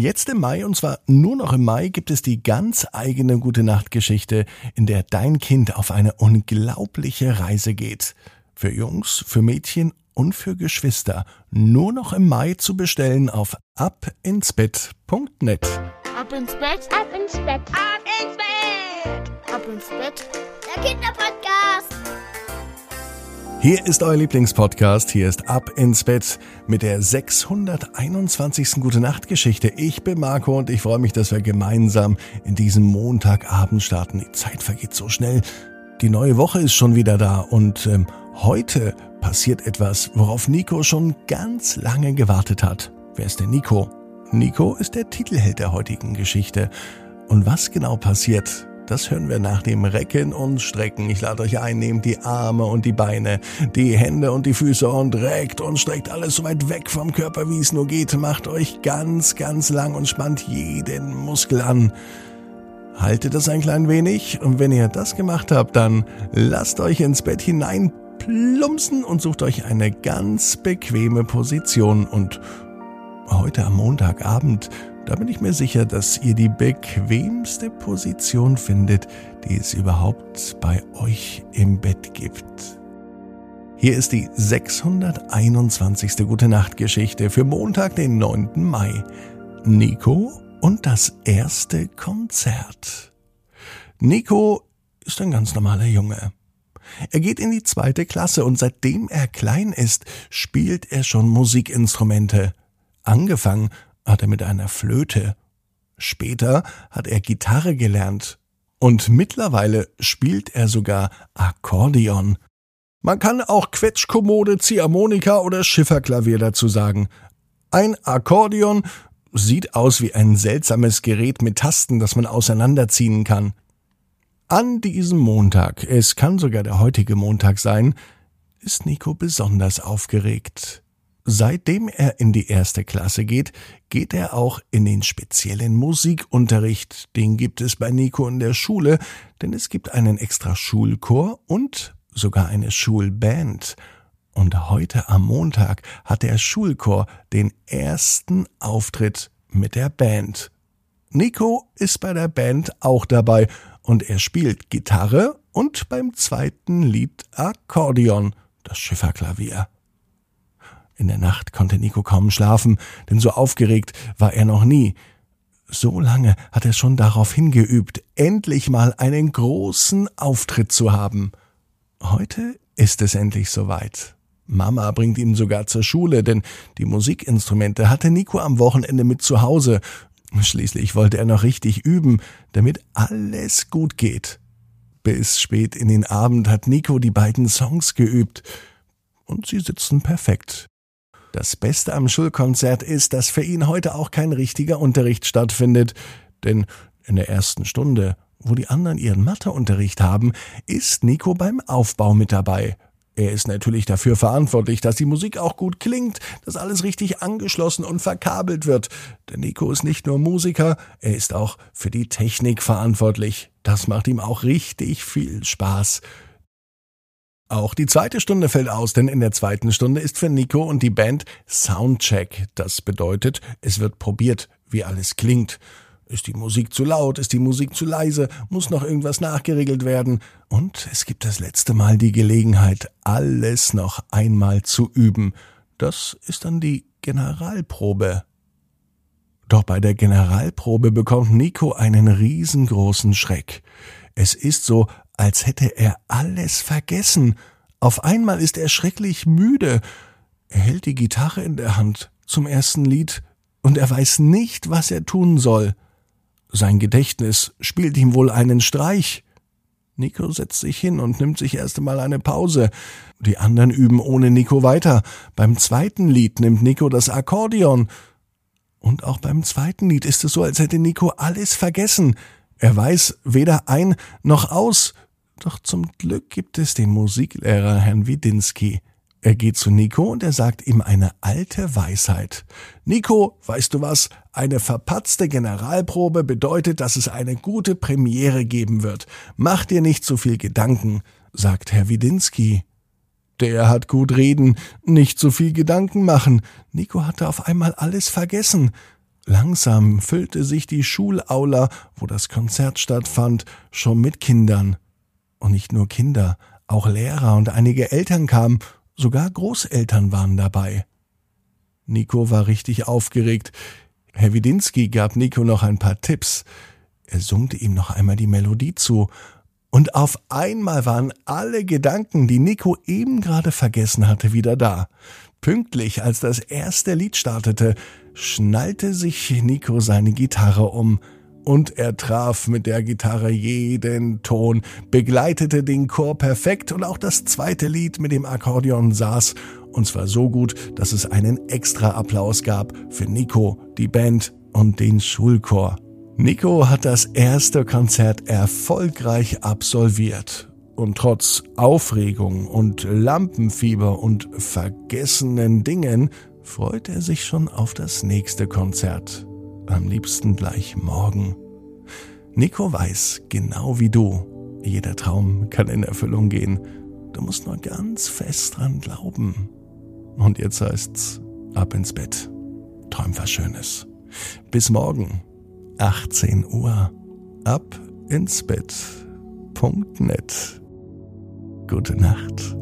Jetzt im Mai, und zwar nur noch im Mai, gibt es die ganz eigene Gute Nacht Geschichte, in der dein Kind auf eine unglaubliche Reise geht. Für Jungs, für Mädchen und für Geschwister. Nur noch im Mai zu bestellen auf abinsbett.net. Ab ins Bett, ab ins Bett, ab ins Bett, ab ins Bett. Der Kinderpodcast. Hier ist euer Lieblingspodcast. Hier ist Ab ins Bett mit der 621. Gute Nacht Geschichte. Ich bin Marco und ich freue mich, dass wir gemeinsam in diesem Montagabend starten. Die Zeit vergeht so schnell. Die neue Woche ist schon wieder da und ähm, heute passiert etwas, worauf Nico schon ganz lange gewartet hat. Wer ist denn Nico? Nico ist der Titelheld der heutigen Geschichte. Und was genau passiert, das hören wir nach dem Recken und Strecken. Ich lade euch ein, nehmt die Arme und die Beine, die Hände und die Füße und reckt und streckt alles so weit weg vom Körper, wie es nur geht. Macht euch ganz, ganz lang und spannt jeden Muskel an. Haltet das ein klein wenig und wenn ihr das gemacht habt, dann lasst euch ins Bett hinein plumpsen und sucht euch eine ganz bequeme Position und heute am Montagabend da bin ich mir sicher, dass ihr die bequemste Position findet, die es überhaupt bei euch im Bett gibt. Hier ist die 621. Gute Nacht Geschichte für Montag, den 9. Mai. Nico und das erste Konzert. Nico ist ein ganz normaler Junge. Er geht in die zweite Klasse und seitdem er klein ist, spielt er schon Musikinstrumente. Angefangen hat er mit einer Flöte. Später hat er Gitarre gelernt. Und mittlerweile spielt er sogar Akkordeon. Man kann auch Quetschkommode, Ziehharmonika oder Schifferklavier dazu sagen. Ein Akkordeon sieht aus wie ein seltsames Gerät mit Tasten, das man auseinanderziehen kann. An diesem Montag, es kann sogar der heutige Montag sein, ist Nico besonders aufgeregt. Seitdem er in die erste Klasse geht, geht er auch in den speziellen Musikunterricht. Den gibt es bei Nico in der Schule, denn es gibt einen extra Schulchor und sogar eine Schulband. Und heute am Montag hat der Schulchor den ersten Auftritt mit der Band. Nico ist bei der Band auch dabei und er spielt Gitarre und beim zweiten Lied Akkordeon, das Schifferklavier. In der Nacht konnte Nico kaum schlafen, denn so aufgeregt war er noch nie. So lange hat er schon darauf hingeübt, endlich mal einen großen Auftritt zu haben. Heute ist es endlich soweit. Mama bringt ihn sogar zur Schule, denn die Musikinstrumente hatte Nico am Wochenende mit zu Hause. Schließlich wollte er noch richtig üben, damit alles gut geht. Bis spät in den Abend hat Nico die beiden Songs geübt. Und sie sitzen perfekt. Das Beste am Schulkonzert ist, dass für ihn heute auch kein richtiger Unterricht stattfindet, denn in der ersten Stunde, wo die anderen ihren Matheunterricht haben, ist Nico beim Aufbau mit dabei. Er ist natürlich dafür verantwortlich, dass die Musik auch gut klingt, dass alles richtig angeschlossen und verkabelt wird. Denn Nico ist nicht nur Musiker, er ist auch für die Technik verantwortlich. Das macht ihm auch richtig viel Spaß. Auch die zweite Stunde fällt aus, denn in der zweiten Stunde ist für Nico und die Band Soundcheck. Das bedeutet, es wird probiert, wie alles klingt. Ist die Musik zu laut? Ist die Musik zu leise? Muss noch irgendwas nachgeregelt werden? Und es gibt das letzte Mal die Gelegenheit, alles noch einmal zu üben. Das ist dann die Generalprobe. Doch bei der Generalprobe bekommt Nico einen riesengroßen Schreck. Es ist so, als hätte er alles vergessen. Auf einmal ist er schrecklich müde. Er hält die Gitarre in der Hand zum ersten Lied und er weiß nicht, was er tun soll. Sein Gedächtnis spielt ihm wohl einen Streich. Nico setzt sich hin und nimmt sich erst einmal eine Pause. Die anderen üben ohne Nico weiter. Beim zweiten Lied nimmt Nico das Akkordeon. Und auch beim zweiten Lied ist es so, als hätte Nico alles vergessen. Er weiß weder ein noch aus. Doch zum Glück gibt es den Musiklehrer Herrn Widinski. Er geht zu Nico und er sagt ihm eine alte Weisheit. Nico, weißt du was? Eine verpatzte Generalprobe bedeutet, dass es eine gute Premiere geben wird. Mach dir nicht so viel Gedanken, sagt Herr Widinski. Der hat gut reden, nicht so viel Gedanken machen. Nico hatte auf einmal alles vergessen. Langsam füllte sich die Schulaula, wo das Konzert stattfand, schon mit Kindern. Und nicht nur Kinder, auch Lehrer und einige Eltern kamen, sogar Großeltern waren dabei. Nico war richtig aufgeregt. Herr Widinski gab Nico noch ein paar Tipps. Er summte ihm noch einmal die Melodie zu, und auf einmal waren alle Gedanken, die Nico eben gerade vergessen hatte, wieder da. Pünktlich, als das erste Lied startete, schnallte sich Nico seine Gitarre um, und er traf mit der Gitarre jeden Ton, begleitete den Chor perfekt und auch das zweite Lied mit dem Akkordeon saß, und zwar so gut, dass es einen extra Applaus gab für Nico, die Band und den Schulchor. Nico hat das erste Konzert erfolgreich absolviert. Und trotz Aufregung und Lampenfieber und vergessenen Dingen freut er sich schon auf das nächste Konzert. Am liebsten gleich morgen. Nico weiß, genau wie du, jeder Traum kann in Erfüllung gehen. Du musst nur ganz fest dran glauben. Und jetzt heißt's, ab ins Bett. Träum was Schönes. Bis morgen. 18 Uhr ab ins Bett.net. Gute Nacht.